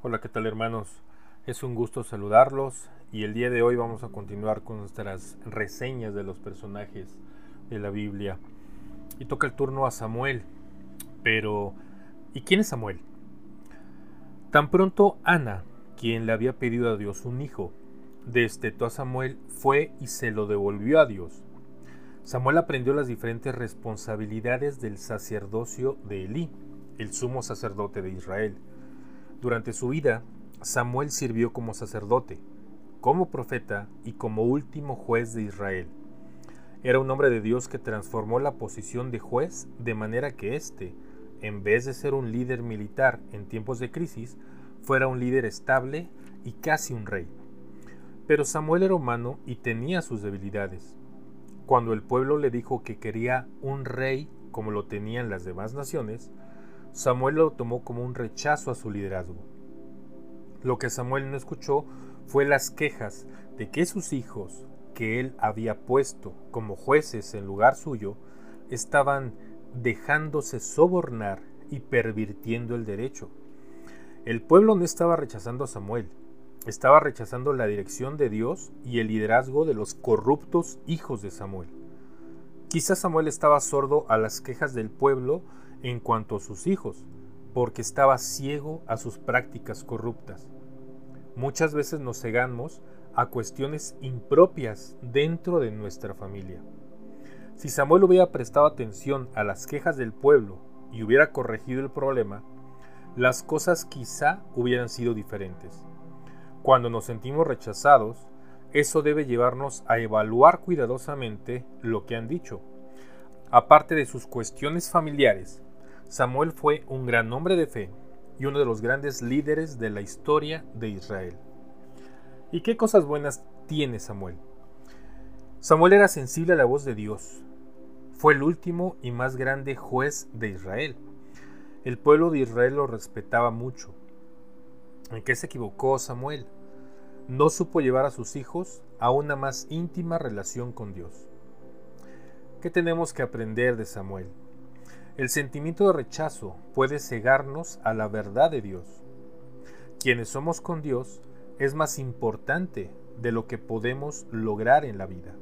Hola, ¿qué tal hermanos? Es un gusto saludarlos y el día de hoy vamos a continuar con nuestras reseñas de los personajes de la Biblia. Y toca el turno a Samuel. Pero, ¿y quién es Samuel? Tan pronto Ana, quien le había pedido a Dios un hijo, destetó a Samuel, fue y se lo devolvió a Dios. Samuel aprendió las diferentes responsabilidades del sacerdocio de Elí, el sumo sacerdote de Israel durante su vida, Samuel sirvió como sacerdote, como profeta y como último juez de Israel. Era un hombre de Dios que transformó la posición de juez de manera que éste, en vez de ser un líder militar en tiempos de crisis, fuera un líder estable y casi un rey. Pero Samuel era humano y tenía sus debilidades. Cuando el pueblo le dijo que quería un rey como lo tenían las demás naciones, Samuel lo tomó como un rechazo a su liderazgo. Lo que Samuel no escuchó fue las quejas de que sus hijos, que él había puesto como jueces en lugar suyo, estaban dejándose sobornar y pervirtiendo el derecho. El pueblo no estaba rechazando a Samuel, estaba rechazando la dirección de Dios y el liderazgo de los corruptos hijos de Samuel. Quizás Samuel estaba sordo a las quejas del pueblo en cuanto a sus hijos, porque estaba ciego a sus prácticas corruptas. Muchas veces nos cegamos a cuestiones impropias dentro de nuestra familia. Si Samuel hubiera prestado atención a las quejas del pueblo y hubiera corregido el problema, las cosas quizá hubieran sido diferentes. Cuando nos sentimos rechazados, eso debe llevarnos a evaluar cuidadosamente lo que han dicho. Aparte de sus cuestiones familiares, Samuel fue un gran hombre de fe y uno de los grandes líderes de la historia de Israel. ¿Y qué cosas buenas tiene Samuel? Samuel era sensible a la voz de Dios. Fue el último y más grande juez de Israel. El pueblo de Israel lo respetaba mucho. ¿En qué se equivocó Samuel? No supo llevar a sus hijos a una más íntima relación con Dios. ¿Qué tenemos que aprender de Samuel? El sentimiento de rechazo puede cegarnos a la verdad de Dios. Quienes somos con Dios es más importante de lo que podemos lograr en la vida.